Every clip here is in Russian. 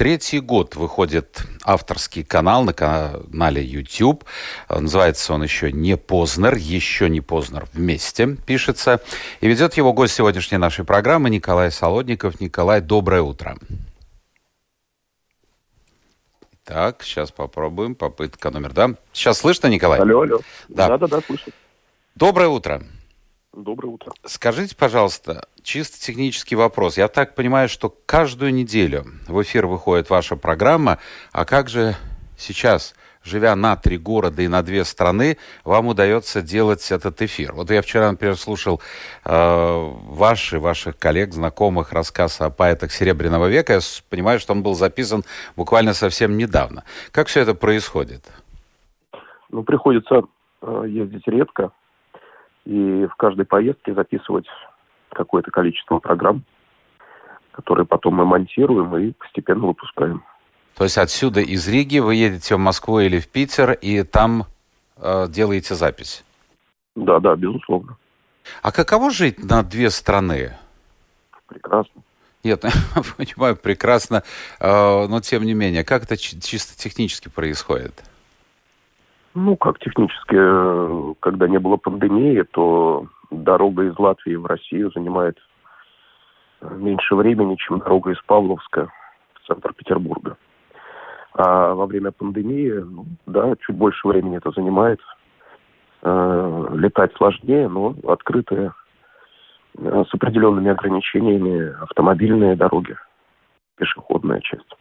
Третий год выходит авторский канал на канале YouTube. Называется он еще «Не Познер», еще «Не Познер» вместе пишется. И ведет его гость сегодняшней нашей программы Николай Солодников. Николай, доброе утро. Так, сейчас попробуем. Попытка номер два. Сейчас слышно, Николай? Алло, алло. Да. Да-да-да, слышно. Доброе утро. Доброе утро. Скажите, пожалуйста, чисто технический вопрос. Я так понимаю, что каждую неделю в эфир выходит ваша программа. А как же сейчас, живя на три города и на две страны, вам удается делать этот эфир? Вот я вчера, например, слушал э, ваши, ваших коллег, знакомых рассказ о поэтах Серебряного века. Я понимаю, что он был записан буквально совсем недавно. Как все это происходит? Ну, приходится э, ездить редко и в каждой поездке записывать какое-то количество программ, которые потом мы монтируем и постепенно выпускаем. То есть отсюда из Риги вы едете в Москву или в Питер и там э, делаете запись? Да, да, безусловно. А каково жить на две страны? Прекрасно. Нет, понимаю, прекрасно, э, но тем не менее, как это чисто технически происходит? Ну, как технически, э, когда не было пандемии, то дорога из Латвии в Россию занимает э, меньше времени, чем дорога из Павловска в центр Петербурга. А во время пандемии, ну, да, чуть больше времени это занимает. Э, летать сложнее, но открытые э, с определенными ограничениями автомобильные дороги, пешеходная часть.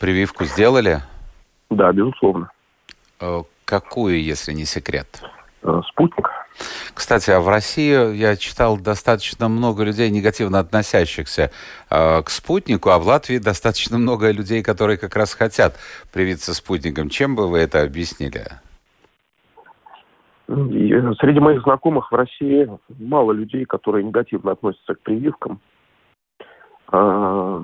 Прививку сделали? Да, безусловно. Э, какую, если не секрет? Э, спутник. Кстати, а в России я читал достаточно много людей, негативно относящихся э, к спутнику, а в Латвии достаточно много людей, которые как раз хотят привиться спутником. Чем бы вы это объяснили? Среди моих знакомых в России мало людей, которые негативно относятся к прививкам, э,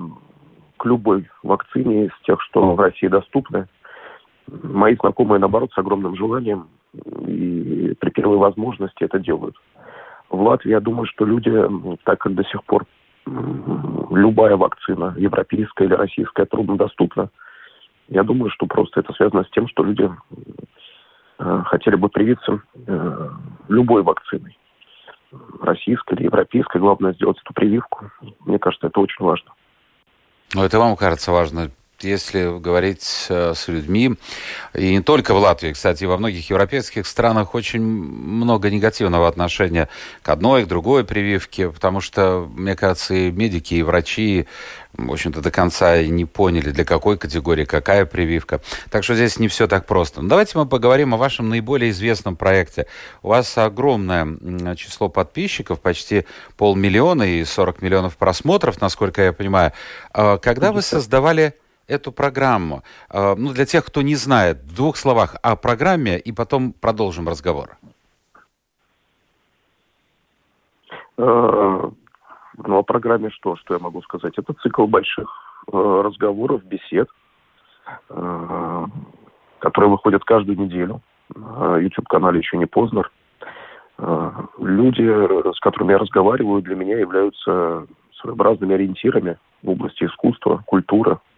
к любой вакцине из тех, что в России доступны. Мои знакомые, наоборот, с огромным желанием и при первой возможности это делают. В Латвии, я думаю, что люди, так как до сих пор любая вакцина, европейская или российская, труднодоступна, я думаю, что просто это связано с тем, что люди э, хотели бы привиться э, любой вакциной. Российской или европейской. Главное сделать эту прививку. Мне кажется, это очень важно. Но это вам кажется важно если говорить э, с людьми, и не только в Латвии, кстати, во многих европейских странах очень много негативного отношения к одной, к другой прививке, потому что, мне кажется, и медики, и врачи, в общем-то, до конца не поняли, для какой категории какая прививка. Так что здесь не все так просто. Но давайте мы поговорим о вашем наиболее известном проекте. У вас огромное число подписчиков, почти полмиллиона и 40 миллионов просмотров, насколько я понимаю. А когда вы создавали эту программу? Э, ну, для тех, кто не знает, в двух словах о программе, и потом продолжим разговор. Э, ну, о программе что? Что я могу сказать? Это цикл больших э, разговоров, бесед, которые выходят каждую неделю. На YouTube-канале еще не поздно. Люди, с которыми я разговариваю, для меня являются своеобразными ориентирами в области искусства, культуры, Э,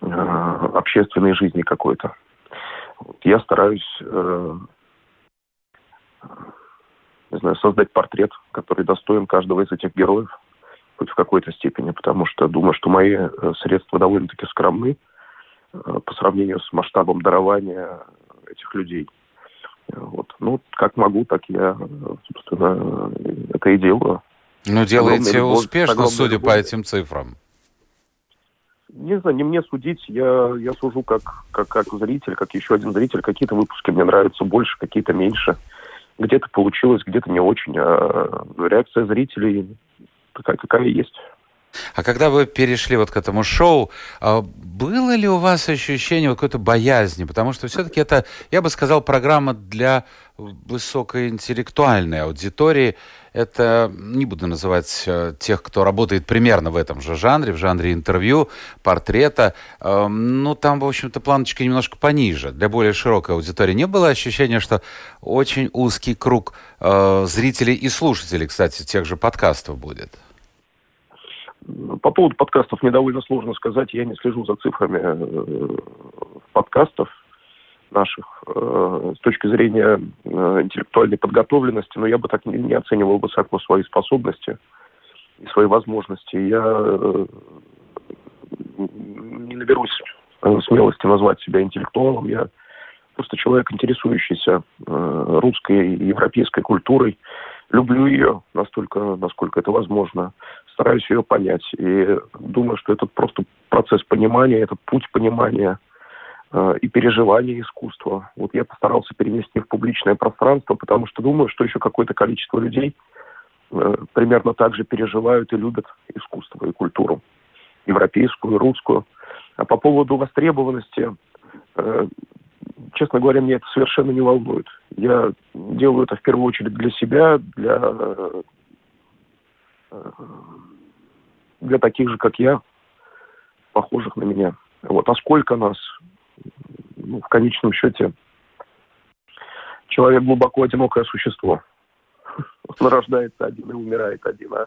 общественной жизни какой-то. Я стараюсь, э, не знаю, создать портрет, который достоин каждого из этих героев, хоть в какой-то степени, потому что думаю, что мои э, средства довольно-таки скромны по сравнению с масштабом дарования этих людей. Вот. Ну, как могу, так я, собственно, это и делаю. Ну, делаете успешно, судя по этим цифрам не знаю, не мне судить, я, я сужу как, как, как зритель, как еще один зритель. Какие-то выпуски мне нравятся больше, какие-то меньше. Где-то получилось, где-то не очень. А реакция зрителей такая, какая есть. А когда вы перешли вот к этому шоу, а, было ли у вас ощущение какой-то боязни? Потому что все-таки это, я бы сказал, программа для высокоинтеллектуальной аудитории. Это, не буду называть э, тех, кто работает примерно в этом же жанре, в жанре интервью, портрета. Эм, ну, там, в общем-то, планочка немножко пониже, для более широкой аудитории. Не было ощущения, что очень узкий круг э, зрителей и слушателей, кстати, тех же подкастов будет? По поводу подкастов мне довольно сложно сказать. Я не слежу за цифрами э, подкастов наших э, с точки зрения э, интеллектуальной подготовленности, но я бы так не оценивал высоко свои способности и свои возможности. Я не наберусь смелости назвать себя интеллектуалом. Я просто человек, интересующийся русской и европейской культурой. Люблю ее настолько, насколько это возможно стараюсь ее понять. И думаю, что это просто процесс понимания, это путь понимания э, и переживания искусства. Вот я постарался перенести в публичное пространство, потому что думаю, что еще какое-то количество людей э, примерно так же переживают и любят искусство и культуру. Европейскую, русскую. А по поводу востребованности, э, честно говоря, меня это совершенно не волнует. Я делаю это в первую очередь для себя, для э, для таких же, как я, похожих на меня. Вот. А сколько нас? Ну, в конечном счете, человек глубоко одинокое существо. Он рождается один и умирает один. А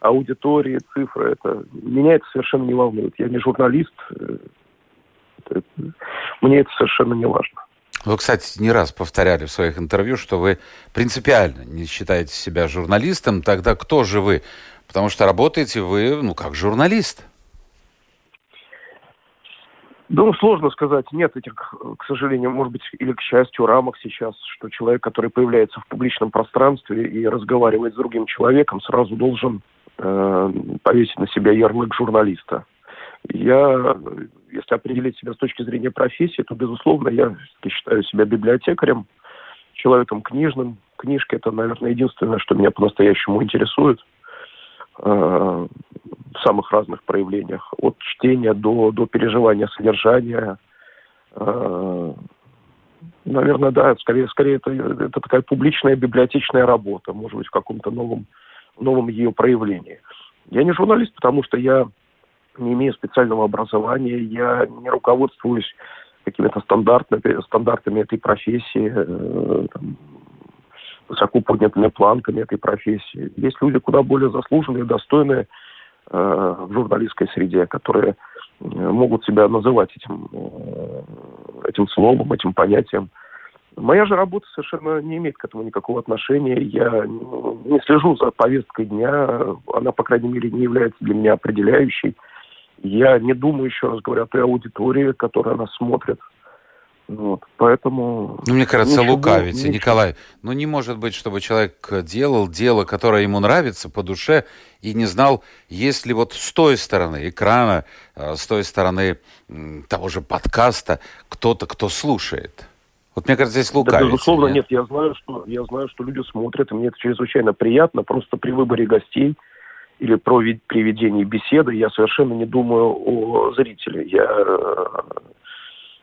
аудитории, цифры, это меня это совершенно не волнует. Я не журналист, э, мне это совершенно не важно. Вы, кстати, не раз повторяли в своих интервью, что вы принципиально не считаете себя журналистом. Тогда кто же вы? Потому что работаете вы, ну, как журналист. Ну, сложно сказать. Нет этих, к сожалению, может быть, или к счастью, рамок сейчас, что человек, который появляется в публичном пространстве и разговаривает с другим человеком, сразу должен э, повесить на себя ярлык журналиста. Я, если определить себя с точки зрения профессии, то, безусловно, я считаю себя библиотекарем, человеком книжным. Книжки – это, наверное, единственное, что меня по-настоящему интересует – в самых разных проявлениях, от чтения до, до переживания содержания. Э, наверное, да, скорее, скорее это, это такая публичная библиотечная работа, может быть, в каком-то новом, новом ее проявлении. Я не журналист, потому что я не имею специального образования, я не руководствуюсь какими-то стандартными, стандартами этой профессии, э, там, высоко поднятыми планками этой профессии. Есть люди куда более заслуженные, достойные э, в журналистской среде, которые э, могут себя называть этим, э, этим словом, этим понятием. Моя же работа совершенно не имеет к этому никакого отношения. Я не слежу за повесткой дня. Она, по крайней мере, не является для меня определяющей. Я не думаю, еще раз говоря, о той аудитории, которая нас смотрит. Вот, поэтому... Ну, мне кажется, ничего, лукавите, ничего. Николай. Ну, не может быть, чтобы человек делал дело, которое ему нравится по душе, и не знал, есть ли вот с той стороны экрана, э, с той стороны того же подкаста кто-то, кто слушает. Вот мне кажется, здесь лукавите. Да, безусловно, нет? нет, я знаю, что я знаю, что люди смотрят, и мне это чрезвычайно приятно. Просто при выборе гостей или при ведении беседы я совершенно не думаю о зрителе. Я э,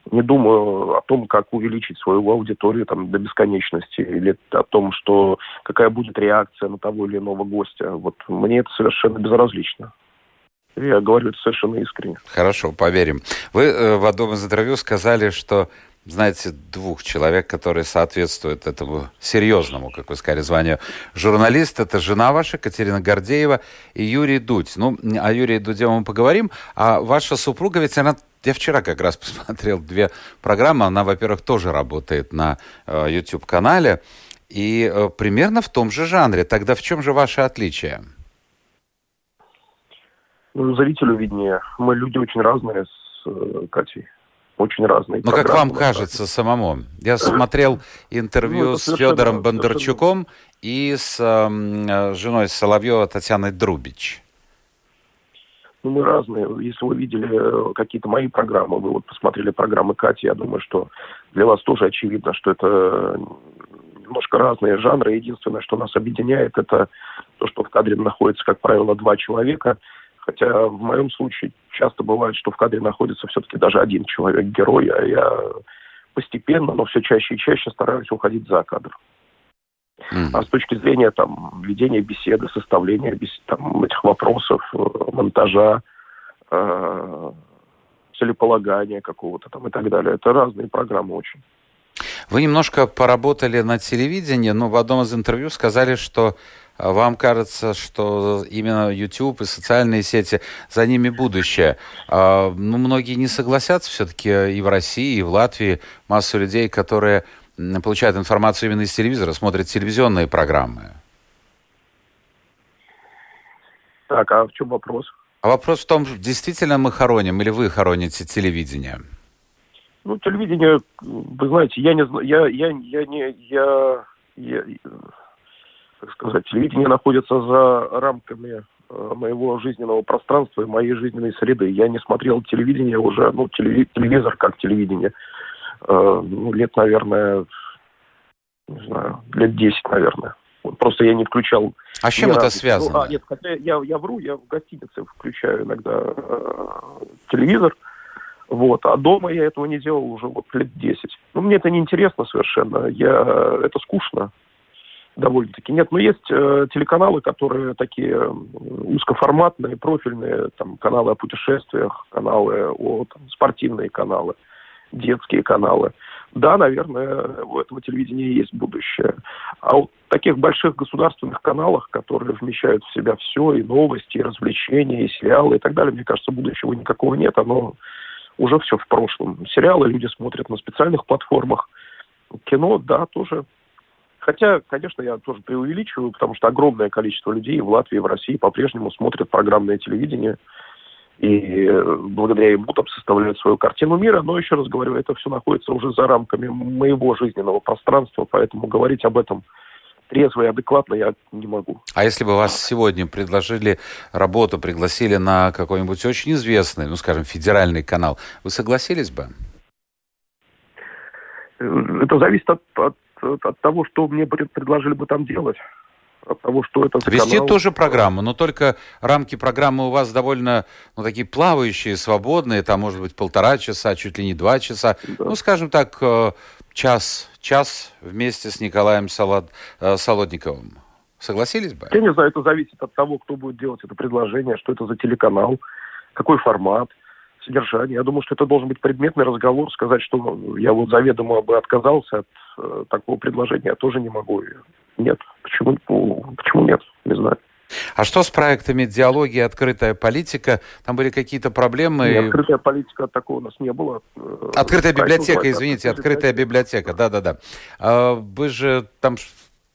не думаю о том, как увеличить свою аудиторию там, до бесконечности, или о том, что какая будет реакция на того или иного гостя. Вот мне это совершенно безразлично. Я говорю это совершенно искренне. Хорошо, поверим. Вы э, в одном из интервью сказали, что знаете, двух человек, которые соответствуют этому серьезному, как вы сказали, званию журналист. Это жена ваша, Катерина Гордеева и Юрий Дудь. Ну, о Юрии Дуде мы поговорим. А ваша супруга, ведь она я вчера как раз посмотрел две программы. Она, во-первых, тоже работает на э, YouTube-канале. И э, примерно в том же жанре. Тогда в чем же ваше отличие? Ну, зрителю виднее. Мы люди очень разные с э, Катей. Очень разные. Ну, как вам кажется самому? Я смотрел интервью ну, с Федором Бондарчуком и с э, женой Соловьева Татьяной Друбич ну, мы разные. Если вы видели э, какие-то мои программы, вы вот посмотрели программы Кати, я думаю, что для вас тоже очевидно, что это немножко разные жанры. Единственное, что нас объединяет, это то, что в кадре находится, как правило, два человека, Хотя в моем случае часто бывает, что в кадре находится все-таки даже один человек-герой, а я постепенно, но все чаще и чаще стараюсь уходить за кадр. Mm-hmm. А с точки зрения там ведения беседы, составления бес... там, этих вопросов, э, монтажа, э, целеполагания какого-то там и так далее, это разные программы очень. Вы немножко поработали на телевидении, но в одном из интервью сказали, что а, вам кажется, что именно YouTube и социальные сети, за ними будущее. А, ну, многие не согласятся все-таки и в России, и в Латвии. Масса людей, которые получают информацию именно из телевизора, смотрят телевизионные программы. Так, а в чем вопрос? А вопрос в том, действительно мы хороним или вы хороните телевидение? Ну, телевидение, вы знаете, я не знаю, я, я, я не, я, я, как сказать, телевидение находится за рамками э, моего жизненного пространства и моей жизненной среды. Я не смотрел телевидение уже, ну, телевизор как телевидение, ну, лет, наверное, не знаю, лет 10, наверное. Просто я не включал. А с чем это раз. связано? Ну, а, нет, хотя я, я вру, я в гостинице включаю иногда э, телевизор. Вот. А дома я этого не делал уже вот лет 10. Ну, мне это не интересно совершенно. Я... Это скучно довольно-таки. Нет, но есть э, телеканалы, которые такие узкоформатные, профильные, там, каналы о путешествиях, каналы о там, спортивные каналы, детские каналы. Да, наверное, у этого телевидения есть будущее. А вот таких больших государственных каналах, которые вмещают в себя все, и новости, и развлечения, и сериалы, и так далее, мне кажется, будущего никакого нет. Оно уже все в прошлом. Сериалы люди смотрят на специальных платформах. Кино, да, тоже. Хотя, конечно, я тоже преувеличиваю, потому что огромное количество людей в Латвии, в России по-прежнему смотрят программное телевидение и э, благодаря ему там составляют свою картину мира. Но еще раз говорю, это все находится уже за рамками моего жизненного пространства, поэтому говорить об этом трезво и адекватно я не могу. А если бы вас сегодня предложили работу, пригласили на какой-нибудь очень известный, ну, скажем, федеральный канал, вы согласились бы? Это зависит от, от, от того, что мне предложили бы там делать от того, что это за Вести канал. тоже программу, но только рамки программы у вас довольно, ну, такие плавающие, свободные, там, может быть, полтора часа, чуть ли не два часа. Да. Ну, скажем так, э, час, час вместе с Николаем Солод, э, Солодниковым. Согласились бы? Я не знаю, это зависит от того, кто будет делать это предложение, что это за телеканал, какой формат содержание. Я думаю, что это должен быть предметный разговор, сказать, что я вот заведомо бы отказался от э, такого предложения, я тоже не могу. Нет. Почему, почему нет? Не знаю. А что с проектами «Диалоги» и «Открытая политика»? Там были какие-то проблемы? Нет, «Открытая политика» такого у нас не было. Э, «Открытая библиотека», извините, «Открытая библиотека», да-да-да. А вы же там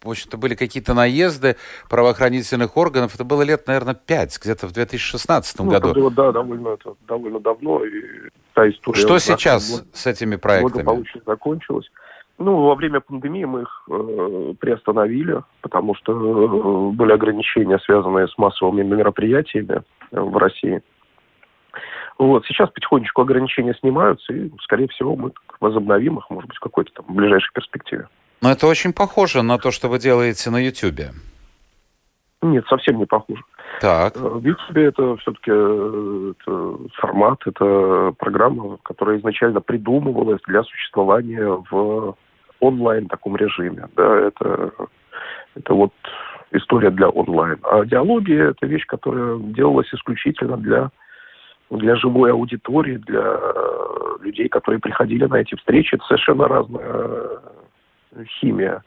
в общем-то, были какие-то наезды правоохранительных органов. Это было лет, наверное, пять, где-то в 2016 ну, году. было, да, довольно, это, довольно давно. И та история Что сейчас год, с этими проектами? Благополучно закончилась. Ну, во время пандемии мы их э, приостановили, потому что э, были ограничения, связанные с массовыми мероприятиями в России. Вот, сейчас потихонечку ограничения снимаются, и, скорее всего, мы возобновим их, может быть, в какой-то там ближайшей перспективе. Но это очень похоже на то, что вы делаете на Ютьюбе. Нет, совсем не похоже. Так. Э, в YouTube это все-таки э, это формат, это программа, которая изначально придумывалась для существования в онлайн таком режиме. Да, это, это вот история для онлайн. А диалоги – это вещь, которая делалась исключительно для, для живой аудитории, для людей, которые приходили на эти встречи. Это совершенно разная химия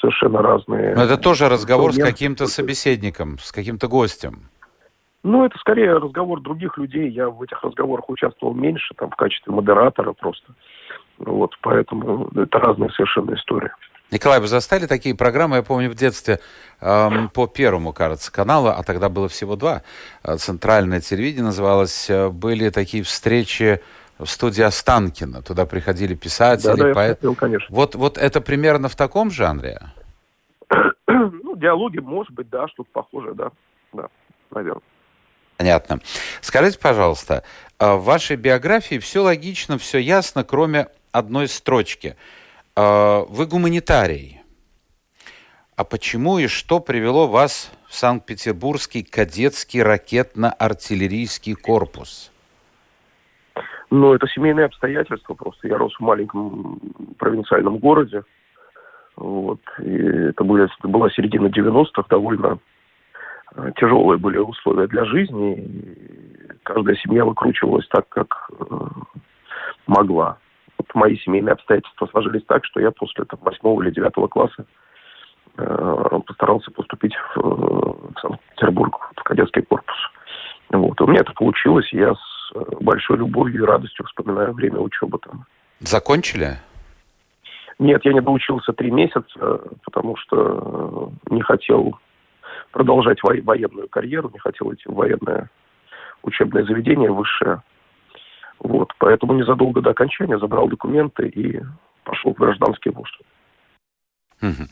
совершенно разные. Но это тоже разговор с каким-то собеседником, с каким-то гостем. Ну, это скорее разговор других людей. Я в этих разговорах участвовал меньше, там, в качестве модератора просто. Вот, поэтому это разные совершенно истории. Николай, вы застали такие программы, я помню в детстве, эм, по первому, кажется, каналу, а тогда было всего два, э, центральное телевидение называлось, э, были такие встречи в студии Останкина. Туда приходили писатели, да, да, поэты. Хотел, конечно. Вот, вот это примерно в таком жанре? Ну, диалоги, может быть, да, что-то похожее, да. Да, наверное. Понятно. Скажите, пожалуйста, а в вашей биографии все логично, все ясно, кроме одной строчки. А, вы гуманитарий. а почему и что привело вас в Санкт-Петербургский кадетский ракетно-артиллерийский корпус? Ну, это семейные обстоятельства просто. Я рос в маленьком провинциальном городе. Вот. И это, были, это была середина 90-х, довольно э, тяжелые были условия для жизни. И каждая семья выкручивалась так, как э, могла. Вот мои семейные обстоятельства сложились так, что я после там, 8 или 9 класса э, постарался поступить в, э, в Санкт-Петербург, в кадетский корпус. Вот. у меня это получилось, я с большой любовью и радостью вспоминаю время учебы там. Закончили? Нет, я не доучился три месяца, потому что не хотел продолжать во- военную карьеру, не хотел идти в военное учебное заведение высшее. Вот, поэтому незадолго до окончания забрал документы и пошел в гражданский вуз. Угу.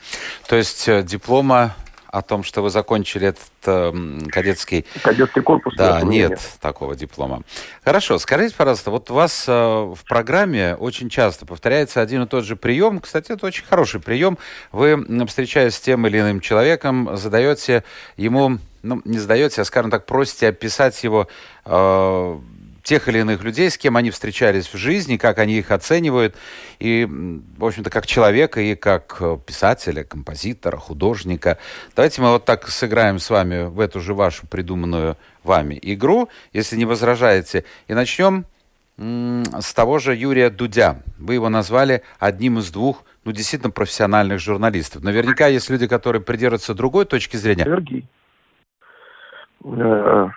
То есть э, диплома о том, что вы закончили этот э, кадетский... Кадетский корпус. Да, нет, нет такого диплома. Хорошо, скажите, пожалуйста, вот у вас э, в программе очень часто повторяется один и тот же прием. Кстати, это очень хороший прием. Вы, встречаясь с тем или иным человеком, задаете ему, ну, не задаете, а, скажем так, просите описать его... Э, тех или иных людей, с кем они встречались в жизни, как они их оценивают, и, в общем-то, как человека и как э, писателя, композитора, художника. Давайте мы вот так сыграем с вами в эту же вашу придуманную вами игру, если не возражаете, и начнем с того же Юрия Дудя. Вы его назвали одним из двух, ну, действительно профессиональных журналистов. Наверняка есть люди, которые придерживаются другой точки зрения. Сергей, э,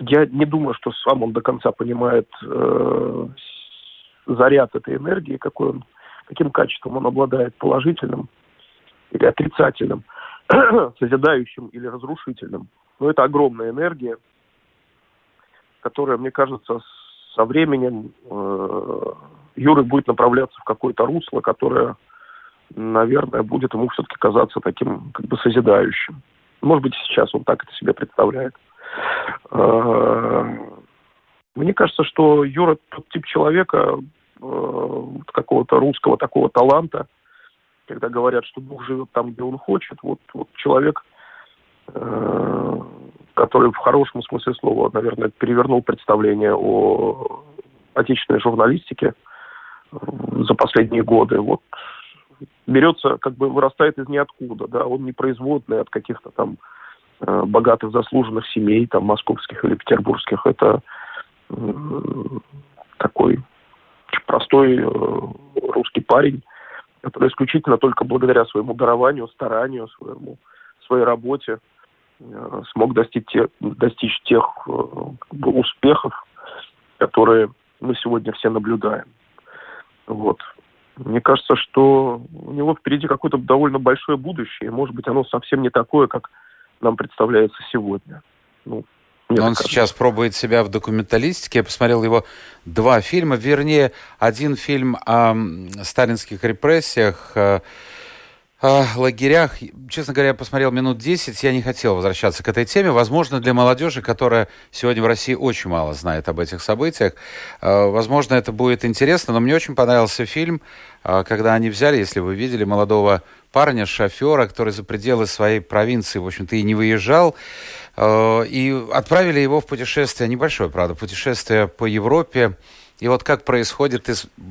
я не думаю, что сам он до конца понимает э, заряд этой энергии, какой он, каким качеством он обладает, положительным или отрицательным, созидающим или разрушительным. Но это огромная энергия, которая, мне кажется, со временем э, Юры будет направляться в какое-то русло, которое, наверное, будет ему все-таки казаться таким как бы созидающим. Может быть, сейчас он так это себе представляет. Э, мне кажется, что Юра тот тип человека, э, какого-то русского такого таланта, когда говорят, что Бог живет там, где он хочет, вот, вот человек, э, который в хорошем смысле слова, наверное, перевернул представление о отечественной журналистике за последние годы. Вот берется, как бы вырастает из ниоткуда, да, он не производный от каких-то там Э, богатых заслуженных семей, там, московских или петербургских. Это такой простой э, русский парень, который исключительно только благодаря своему дарованию, старанию, своему, своей работе э, смог достичь, те, достичь тех как бы, успехов, которые мы сегодня все наблюдаем. Вот. Мне кажется, что у него впереди какое-то довольно большое будущее. Может быть, оно совсем не такое, как нам представляется сегодня. Ну, он сейчас пробует себя в документалистике. Я посмотрел его два фильма, вернее, один фильм о сталинских репрессиях, э, о лагерях. Честно говоря, я посмотрел минут 10, я не хотел возвращаться к этой теме. Возможно, для молодежи, которая сегодня в России очень мало знает об этих событиях, э, возможно, это будет интересно. Но мне очень понравился фильм, э, когда они взяли, если вы видели, молодого парня, шофера, который за пределы своей провинции, в общем-то, и не выезжал, э, и отправили его в путешествие, небольшое, правда, путешествие по Европе. И вот как происходит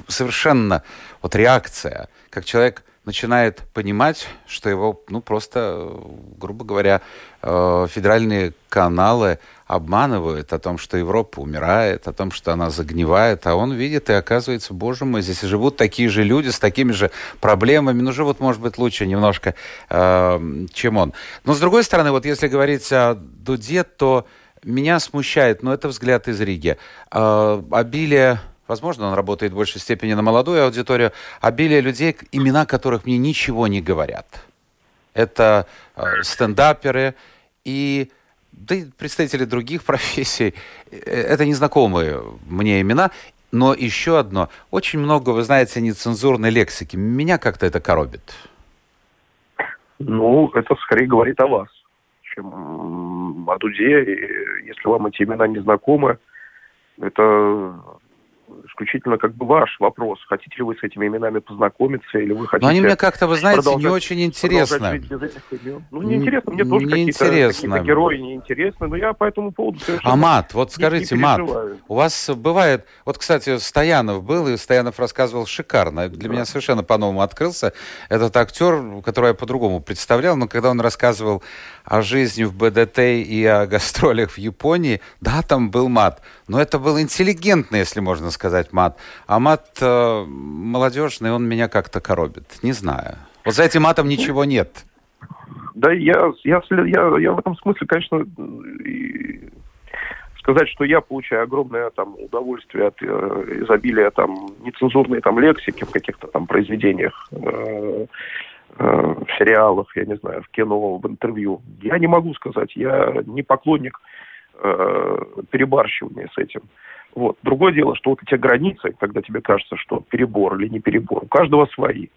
совершенно вот реакция, как человек начинает понимать, что его, ну, просто, грубо говоря, э, федеральные каналы обманывают о том, что Европа умирает, о том, что она загнивает, а он видит и оказывается, боже мой, здесь живут такие же люди с такими же проблемами, ну, живут, может быть, лучше немножко, э, чем он. Но, с другой стороны, вот если говорить о Дуде, то меня смущает, но это взгляд из Риги, э, обилие Возможно, он работает в большей степени на молодую аудиторию. Обилие людей, имена которых мне ничего не говорят. Это э, стендаперы и да и представители других профессий. Э, это незнакомые мне имена. Но еще одно. Очень много, вы знаете, нецензурной лексики. Меня как-то это коробит. Ну, это скорее говорит о вас, чем о Дуде. И если вам эти имена не знакомы, это исключительно как бы ваш вопрос. Хотите ли вы с этими именами познакомиться, или вы хотите... Но они мне как-то, вы знаете, не очень интересны. Ну, не интересно, мне тоже какие-то, какие герои неинтересны, но я по этому поводу совершенно... А мат, вот скажите, мат, у вас бывает... Вот, кстати, Стоянов был, и Стоянов рассказывал шикарно. Для да. меня совершенно по-новому открылся. Этот актер, которого я по-другому представлял, но когда он рассказывал о жизни в БДТ и о гастролях в Японии, да, там был мат. Но это был интеллигентный, если можно сказать, мат. А мат э, молодежный, он меня как-то коробит. Не знаю. Вот за этим матом ничего нет. Да, я, я, я, я в этом смысле, конечно, сказать, что я получаю огромное там удовольствие от э, изобилия там нецензурной там лексики в каких-то там произведениях. Э, Э, в сериалах, я не знаю, в кино, в интервью. Я не могу сказать, я не поклонник э, перебарщивания с этим. Вот. Другое дело, что вот эти границы, когда тебе кажется, что перебор или не перебор, у каждого свои.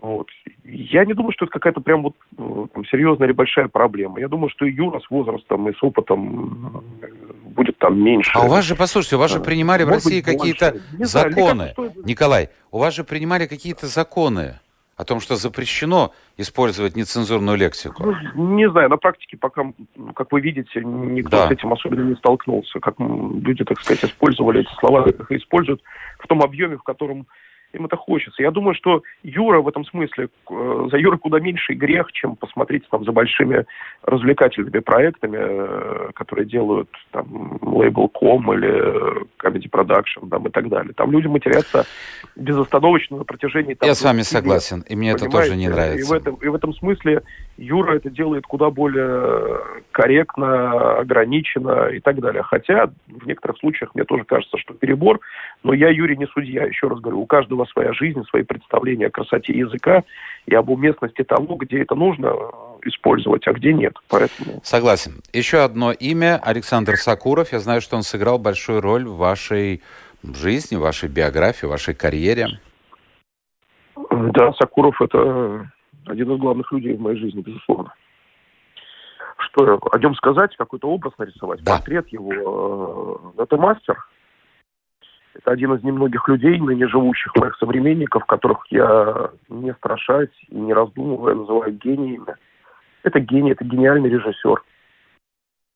Вот. Я не думаю, что это какая-то прям вот э, там, серьезная или большая проблема. Я думаю, что и Юра с возрастом и с опытом будет там меньше. А у вас же, послушайте, у вас же принимали Может в России какие-то законы. Знаю, Николай, у вас же принимали какие-то законы о том, что запрещено использовать нецензурную лексику? Ну, не знаю, на практике пока, как вы видите, никто да. с этим особенно не столкнулся. Как люди, так сказать, использовали эти слова, как их используют в том объеме, в котором им это хочется. Я думаю, что Юра в этом смысле, э, за Юра куда меньший грех, чем посмотреть там за большими развлекательными проектами, э, которые делают там Label.com или Comedy Production там, и так далее. Там люди матерятся безостановочно на протяжении... Там, Я с вами согласен, и мне это тоже не нравится. И в, этом, и в этом смысле Юра это делает куда более корректно, ограниченно и так далее. Хотя в некоторых случаях мне тоже кажется, что перебор, но я Юрий не судья, еще раз говорю, у каждого своя жизнь, свои представления о красоте языка и об уместности того, где это нужно использовать, а где нет. Поэтому... Согласен. Еще одно имя Александр Сакуров. Я знаю, что он сыграл большую роль в вашей жизни, в вашей биографии, в вашей карьере. Да, Сакуров это один из главных людей в моей жизни, безусловно. Что, о нем сказать, какой-то образ нарисовать, да. портрет его. Э, это мастер. Это один из немногих людей, ныне живущих моих современников, которых я не страшась и не раздумывая называю гениями. Это гений, это гениальный режиссер,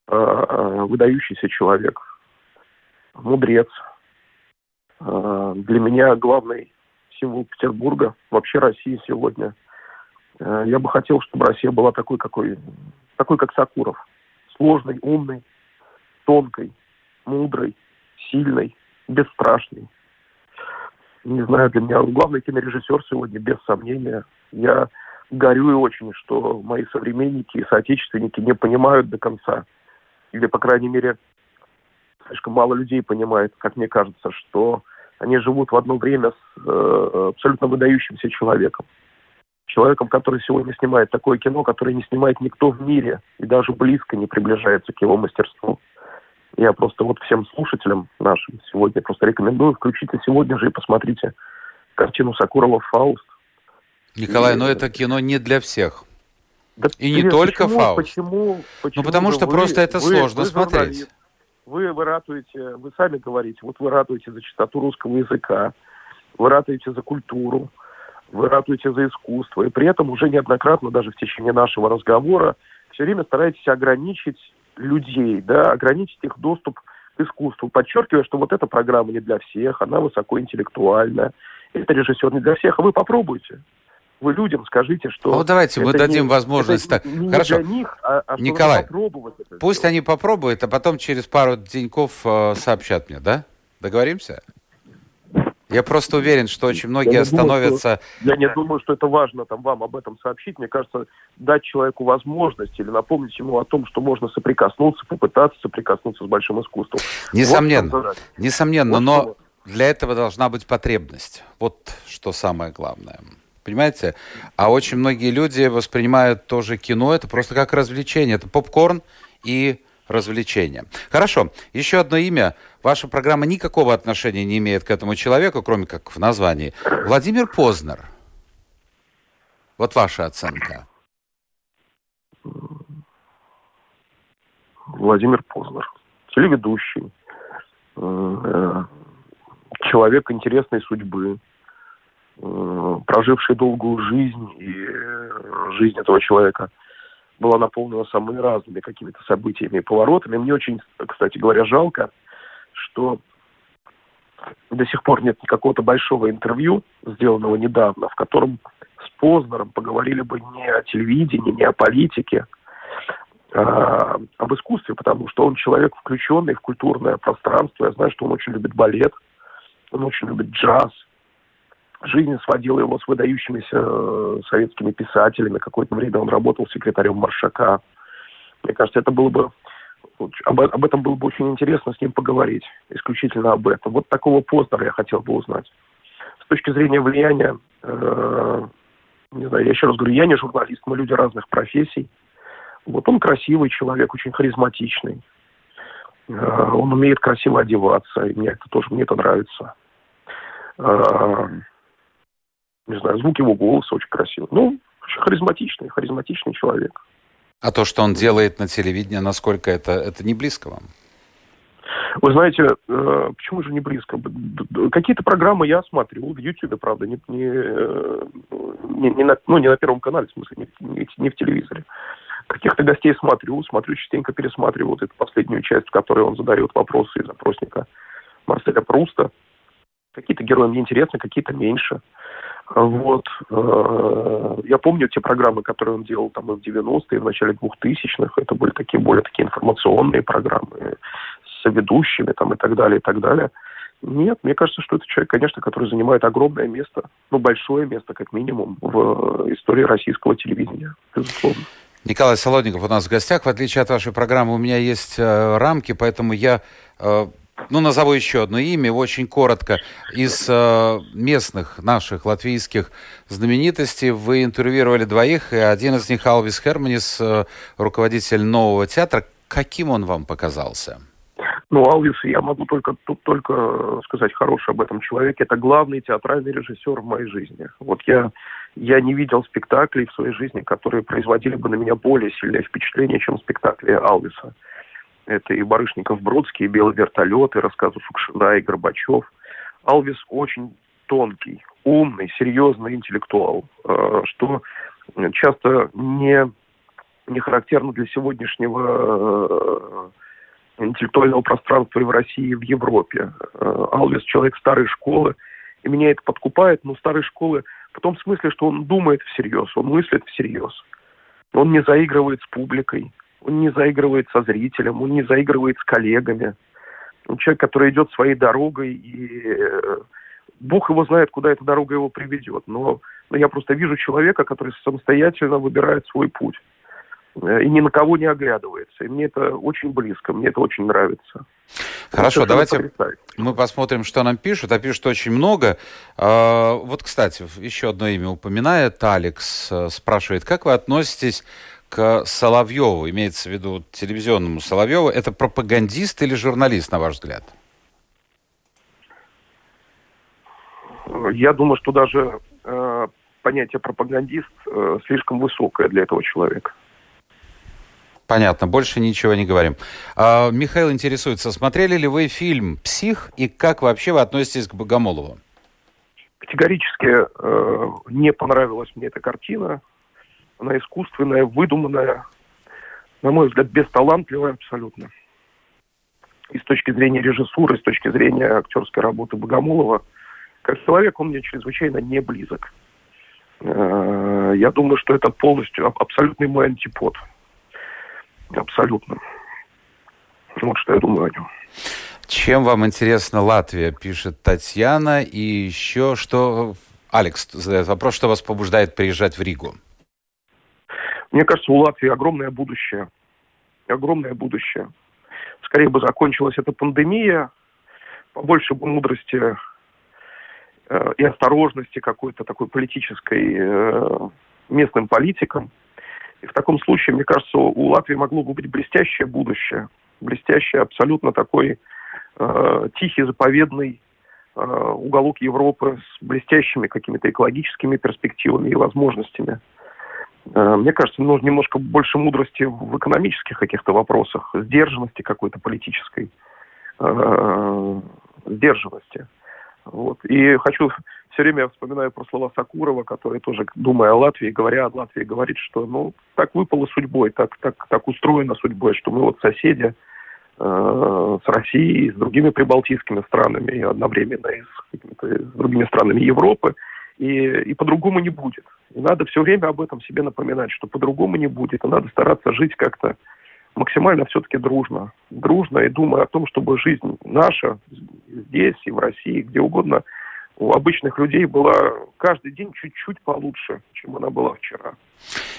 э, э, выдающийся человек, мудрец. Для меня главный символ Петербурга, вообще России сегодня – я бы хотел, чтобы Россия была такой, какой, такой как Сакуров. Сложной, умной, тонкой, мудрой, сильной, бесстрашной. Не знаю, для меня главный кинорежиссер сегодня, без сомнения. Я горюю очень, что мои современники и соотечественники не понимают до конца. Или, по крайней мере, слишком мало людей понимает, как мне кажется, что они живут в одно время с э, абсолютно выдающимся человеком человеком, который сегодня снимает такое кино, которое не снимает никто в мире и даже близко не приближается к его мастерству. Я просто вот всем слушателям нашим сегодня просто рекомендую, включите сегодня же и посмотрите картину Сакурова «Фауст». Николай, и... но это кино не для всех. Да и не только почему, Фауст. Почему, почему ну, потому что вы, просто это вы, сложно вы, смотреть. Вы, вы ратуете, вы сами говорите, вот вы ратуете за чистоту русского языка, вы ратуете за культуру, вы ратуете за искусство, и при этом уже неоднократно, даже в течение нашего разговора, все время стараетесь ограничить людей, да, ограничить их доступ к искусству, подчеркивая, что вот эта программа не для всех, она высокоинтеллектуальная, это режиссер не для всех, а вы попробуйте. Вы людям скажите, что... Вот давайте мы дадим не, возможность... Это не, не Хорошо. для них, а, а Николай, пусть сделать. они попробуют, а потом через пару деньков э, сообщат мне, да? Договоримся? Я просто уверен, что очень многие я остановятся... Думаю, что, я не думаю, что это важно там, вам об этом сообщить. Мне кажется, дать человеку возможность или напомнить ему о том, что можно соприкоснуться, попытаться соприкоснуться с большим искусством. Несомненно, вот несомненно, вот но что. для этого должна быть потребность. Вот что самое главное. Понимаете? А очень многие люди воспринимают тоже кино, это просто как развлечение. Это попкорн и развлечения. Хорошо. Еще одно имя. Ваша программа никакого отношения не имеет к этому человеку, кроме как в названии. Владимир Познер. Вот ваша оценка. Владимир Познер. Телеведущий, э, человек интересной судьбы, э, проживший долгую жизнь, и жизнь этого человека была наполнена самыми разными какими-то событиями и поворотами. Мне очень, кстати говоря, жалко, что до сих пор нет какого-то большого интервью, сделанного недавно, в котором с Познером поговорили бы не о телевидении, не о политике, а об искусстве, потому что он человек включенный в культурное пространство. Я знаю, что он очень любит балет, он очень любит джаз. Жизнь сводила его с выдающимися э, советскими писателями. Какое-то время он работал секретарем Маршака. Мне кажется, это было бы об, об этом было бы очень интересно с ним поговорить, исключительно об этом. Вот такого Познера я хотел бы узнать. С точки зрения влияния, э, не знаю, я еще раз говорю, я не журналист, мы люди разных профессий. Вот он красивый человек, очень харизматичный. Э, он умеет красиво одеваться, и мне это тоже, мне это нравится. Э, не знаю, звук его голоса очень красивый. Ну, очень харизматичный, харизматичный человек. А то, что он делает на телевидении, насколько это, это не близко вам? Вы знаете, э, почему же не близко? Какие-то программы я смотрю в YouTube, правда, не, не, э, не, не, на, ну, не на Первом канале, в смысле, не, не, не в телевизоре. Каких-то гостей смотрю, смотрю, частенько пересматриваю вот эту последнюю часть, в которой он задает вопросы из опросника Марселя Пруста. Какие-то герои мне интересны, какие-то меньше. Вот. Э, я помню те программы, которые он делал там и в 90-е, и в начале 2000-х. Это были такие более такие информационные программы с ведущими там и так далее, и так далее. Нет, мне кажется, что это человек, конечно, который занимает огромное место, ну, большое место, как минимум, в истории российского телевидения, безусловно. Николай Солодников у нас в гостях. В отличие от вашей программы, у меня есть э, рамки, поэтому я э, ну, назову еще одно имя, очень коротко. Из э, местных наших латвийских знаменитостей вы интервьюировали двоих, и один из них Алвис Херманис, э, руководитель нового театра. Каким он вам показался? Ну, Алвис, я могу только тут только сказать хорошее об этом человеке. Это главный театральный режиссер в моей жизни. Вот я, я не видел спектаклей в своей жизни, которые производили бы на меня более сильное впечатление, чем спектакли Алвиса. Это и Барышников-Бродский, и Белый вертолет, и рассказы Фукшина, и Горбачев. Алвис очень тонкий, умный, серьезный интеллектуал, э, что часто не, не характерно для сегодняшнего э, интеллектуального пространства и в России, и в Европе. Э, Алвис человек старой школы, и меня это подкупает, но старой школы в том смысле, что он думает всерьез, он мыслит всерьез. Он не заигрывает с публикой, он не заигрывает со зрителем, он не заигрывает с коллегами. Он человек, который идет своей дорогой, и э, Бог его знает, куда эта дорога его приведет. Но, но я просто вижу человека, который самостоятельно выбирает свой путь э, и ни на кого не оглядывается. И мне это очень близко, мне это очень нравится. Хорошо, давайте мы посмотрим, что нам пишут. А пишут очень много. А, вот, кстати, еще одно имя упоминает. Алекс э, спрашивает, как вы относитесь к Соловьеву, имеется в виду телевизионному Соловьеву, это пропагандист или журналист, на ваш взгляд? Я думаю, что даже э, понятие пропагандист э, слишком высокое для этого человека. Понятно, больше ничего не говорим. А, Михаил интересуется, смотрели ли вы фильм «Псих» и как вообще вы относитесь к Богомолову? Категорически э, не понравилась мне эта картина она искусственная, выдуманная, на мой взгляд, бесталантливая абсолютно. И с точки зрения режиссуры, с точки зрения актерской работы Богомолова, как человек он мне чрезвычайно не близок. Э, я думаю, что это полностью абсолютный мой антипод. Абсолютно. Вот что я думаю о нем. Чем вам интересна Латвия, пишет Татьяна. И еще что... Алекс задает вопрос, что вас побуждает приезжать в Ригу? Мне кажется, у Латвии огромное будущее. Огромное будущее. Скорее бы закончилась эта пандемия, побольше бы мудрости э, и осторожности какой-то такой политической э, местным политикам. И в таком случае, мне кажется, у Латвии могло бы быть блестящее будущее. Блестящее, абсолютно такой э, тихий, заповедный э, уголок Европы с блестящими какими-то экологическими перспективами и возможностями. Э, мне кажется, нужно немножко больше мудрости в экономических каких-то вопросах, сдержанности какой-то политической, э, сдержанности. Вот. И хочу все время вспоминаю про слова Сакурова, который тоже, думая о Латвии, говоря о Латвии, говорит, что ну так выпало судьбой, так, так, так устроено судьбой, что мы вот соседи э, с Россией, с другими прибалтийскими странами, и одновременно и с, с другими странами Европы, и, и по-другому не будет. И надо все время об этом себе напоминать, что по-другому не будет, и надо стараться жить как-то максимально все-таки дружно. Дружно и думая о том, чтобы жизнь наша здесь и в России, где угодно – у обычных людей была каждый день чуть-чуть получше, чем она была вчера.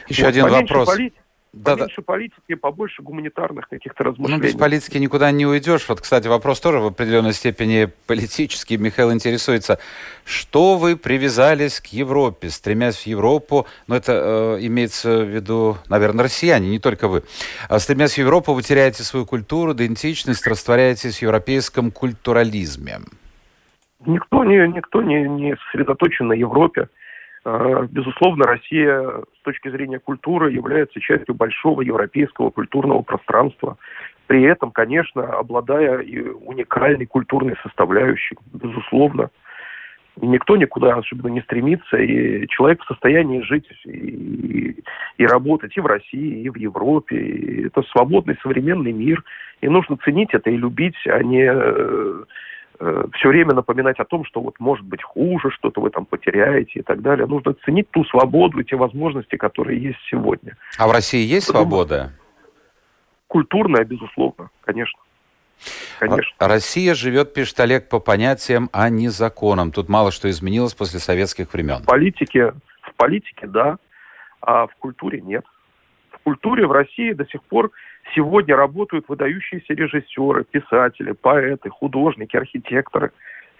Еще вот, один вопрос. Полит... Да, Поменьше да. политики, побольше гуманитарных каких-то размышлений. Ну, без политики никуда не уйдешь. Вот, кстати, вопрос тоже в определенной степени политический. Михаил интересуется, что вы привязались к Европе, стремясь в Европу, ну, это э, имеется в виду, наверное, россияне, не только вы. А стремясь в Европу, вы теряете свою культуру, идентичность, растворяетесь в европейском культурализме. Никто не, никто не, не сосредоточен на Европе. А, безусловно, Россия с точки зрения культуры является частью большого европейского культурного пространства. При этом, конечно, обладая и уникальной культурной составляющей, безусловно. Никто никуда особенно не стремится, и человек в состоянии жить и, и работать и в России, и в Европе. И это свободный современный мир, и нужно ценить это и любить, а не э, Э, все время напоминать о том, что вот может быть хуже, что-то вы там потеряете и так далее. Нужно ценить ту свободу и те возможности, которые есть сегодня. А в России есть Потому... свобода? Культурная, безусловно, конечно. Конечно. А Россия живет, пишет Олег, по понятиям, а не законам. Тут мало что изменилось после советских времен. В политике, в политике да, а в культуре нет. В культуре в России до сих пор Сегодня работают выдающиеся режиссеры, писатели, поэты, художники, архитекторы.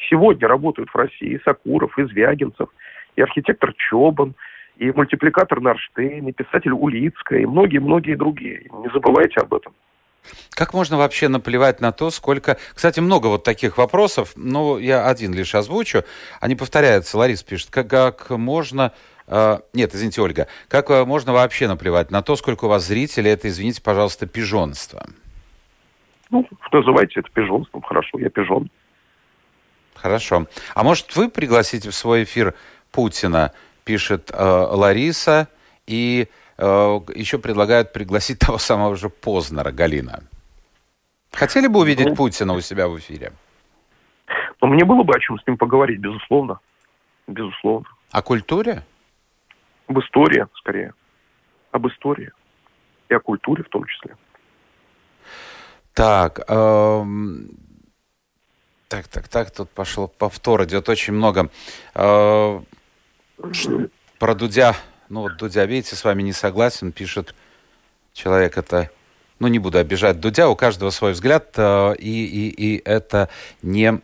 Сегодня работают в России и Сакуров, и Звягинцев, и архитектор Чобан, и мультипликатор Нарштейн, и писатель Улицкая, и многие-многие другие. Не забывайте об этом. Как можно вообще наплевать на то, сколько... Кстати, много вот таких вопросов, но я один лишь озвучу. Они повторяются. Ларис пишет, как, как можно нет, извините, Ольга. Как uh, можно вообще наплевать на то, сколько у вас зрителей? Это, извините, пожалуйста, пижонство. Ну, называйте это пижонством. Хорошо, я пижон. Хорошо. А может, вы пригласите в свой эфир Путина, пишет uh, Лариса, и еще предлагают пригласить того самого же Познера, Галина. Хотели бы увидеть ну, Путина у себя в эфире? Ну, мне было бы о чем с ним поговорить, безусловно. Безусловно. О культуре? Об истории, скорее. Об истории. И о культуре в том числе. Так, эм... так, так, так, тут пошел повтор, идет очень много. Э... Про Дудя, ну вот Дудя, видите, с вами не согласен, пишет человек это ну, не буду обижать Дудя, у каждого свой взгляд, э, и, и, и это не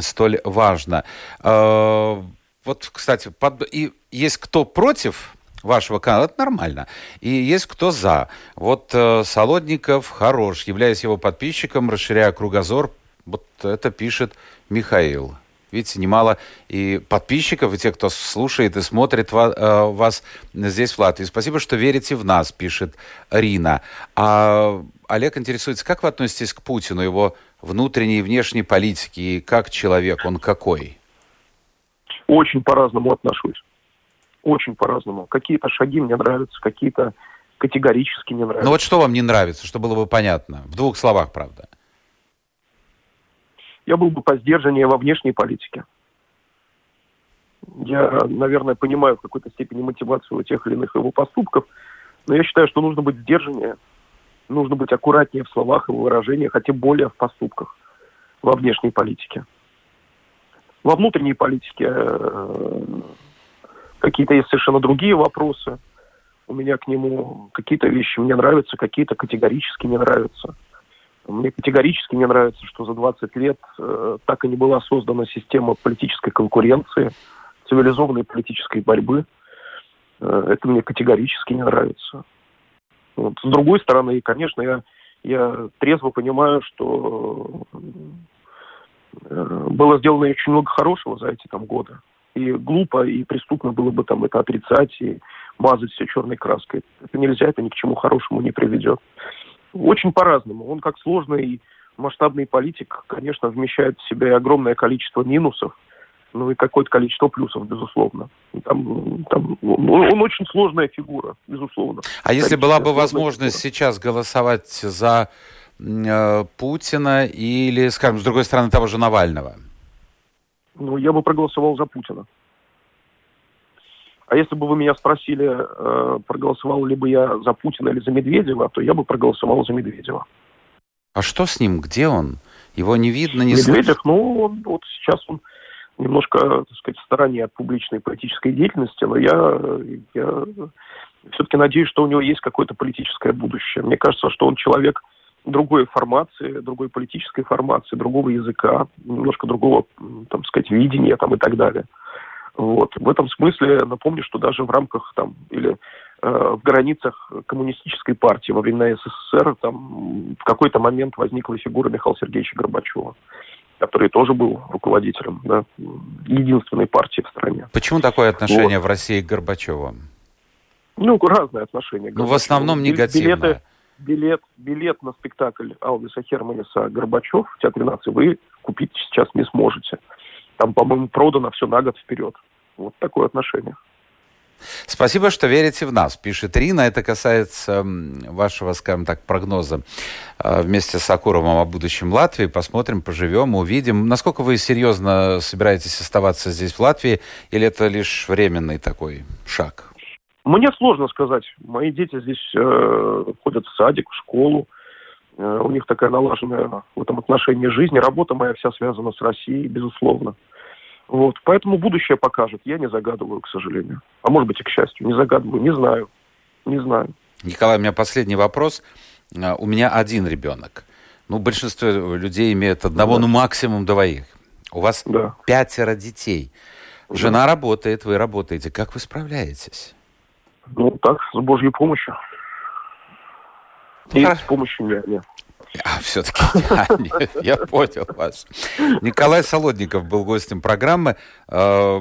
столь важно. Э, вот, кстати, под... и есть кто против вашего канала, это нормально. И есть кто за. Вот э, Солодников хорош, являясь его подписчиком, расширяя кругозор, вот это пишет Михаил. Видите, немало и подписчиков, и тех, кто слушает и смотрит э, вас здесь, в Латвии. Спасибо, что верите в нас, пишет Рина. А Олег интересуется, как вы относитесь к Путину, его внутренней и внешней политике, и как человек, он какой? Очень по-разному отношусь. Очень по-разному. Какие-то шаги мне нравятся, какие-то категорически не нравятся. Ну вот что вам не нравится, что было бы понятно? В двух словах, правда. Я был бы по сдержаннее во внешней политике. Я, наверное, понимаю в какой-то степени мотивацию тех или иных его поступков, но я считаю, что нужно быть сдержаннее, нужно быть аккуратнее в словах и в выражениях, а тем более в поступках во внешней политике. Во внутренней политике э, какие-то есть совершенно другие вопросы. У меня к нему какие-то вещи мне нравятся, какие-то категорически не нравятся. Мне категорически не нравится, что за 20 лет э, так и не была создана система политической конкуренции, цивилизованной политической борьбы. Э, это мне категорически не нравится. Вот. С другой стороны, конечно, я, я трезво понимаю, что Э, было сделано очень много хорошего за эти там годы. И глупо, и преступно было бы там это отрицать и мазать все черной краской. Это нельзя, это ни к чему хорошему не приведет. Очень по-разному. Он как сложный масштабный политик, конечно, вмещает в себя огромное количество минусов, ну и какое-то количество плюсов, безусловно. Там, там, он, он очень сложная фигура, безусловно. А если была бы возможность фигура. сейчас голосовать за э, Путина или, скажем, с другой стороны, того же Навального? Ну, я бы проголосовал за Путина. А если бы вы меня спросили, э, проголосовал ли бы я за Путина или за Медведева, то я бы проголосовал за Медведева. А что с ним? Где он? Его не видно, не Медведев, слышно? ну, он, вот сейчас он немножко, так сказать, в стороне от публичной политической деятельности, но я, я все-таки надеюсь, что у него есть какое-то политическое будущее. Мне кажется, что он человек другой формации, другой политической формации, другого языка, немножко другого, там сказать, видения там, и так далее. Вот. В этом смысле напомню, что даже в рамках там или э, в границах коммунистической партии во времена СССР там в какой-то момент возникла фигура Михаила Сергеевича Горбачева который тоже был руководителем да, единственной партии в стране. Почему такое отношение вот. в России к Горбачеву? Ну, разные отношения. Ну, в основном негативное. Билеты, билет, билет на спектакль Алвиса Херманиса «Горбачев» в Театре нации вы купить сейчас не сможете. Там, по-моему, продано все на год вперед. Вот такое отношение. Спасибо, что верите в нас, пишет Рина. Это касается вашего, скажем так, прогноза а, вместе с Акуровым о будущем Латвии. Посмотрим, поживем, увидим. Насколько вы серьезно собираетесь оставаться здесь, в Латвии, или это лишь временный такой шаг? Мне сложно сказать. Мои дети здесь э, ходят в садик, в школу. Э, у них такая налаженная в этом отношении жизнь. Работа моя вся связана с Россией, безусловно. Вот, поэтому будущее покажет. Я не загадываю, к сожалению. А может быть и к счастью. Не загадываю, не знаю. Не знаю. Николай, у меня последний вопрос. А, у меня один ребенок. Ну, большинство людей имеют одного, да. ну, максимум двоих. У вас да. пятеро детей. Жена да. работает, вы работаете. Как вы справляетесь? Ну, так, с Божьей помощью. И а... с помощью няни. А, все-таки я понял вас. Николай Солодников был гостем программы. Э,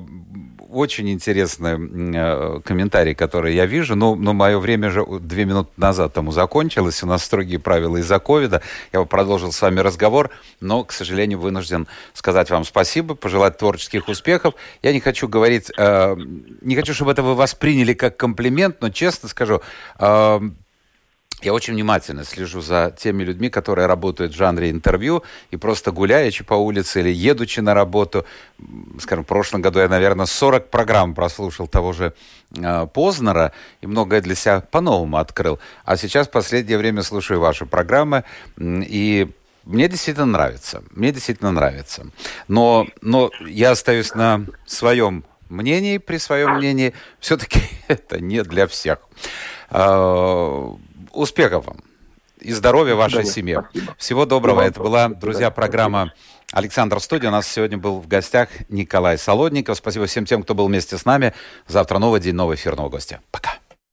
очень интересный э, комментарий, который я вижу. Но, но мое время же две минуты назад тому закончилось. У нас строгие правила из-за ковида. Я продолжил с вами разговор, но, к сожалению, вынужден сказать вам спасибо, пожелать творческих успехов. Я не хочу говорить, э, не хочу, чтобы это вы восприняли как комплимент, но честно скажу, я очень внимательно слежу за теми людьми, которые работают в жанре интервью, и просто гуляючи по улице или едучи на работу, скажем, в прошлом году я, наверное, 40 программ прослушал того же э, Познера и многое для себя по-новому открыл. А сейчас в последнее время слушаю ваши программы, и мне действительно нравится. Мне действительно нравится. Но, но я остаюсь на своем мнении, при своем мнении. Все-таки это не для всех. Успехов вам и здоровья вашей семье. Спасибо. Всего доброго. Это была, друзья, программа Александр Студия. У нас сегодня был в гостях Николай Солодников. Спасибо всем тем, кто был вместе с нами. Завтра новый день, новый эфир, нового гостя. Пока.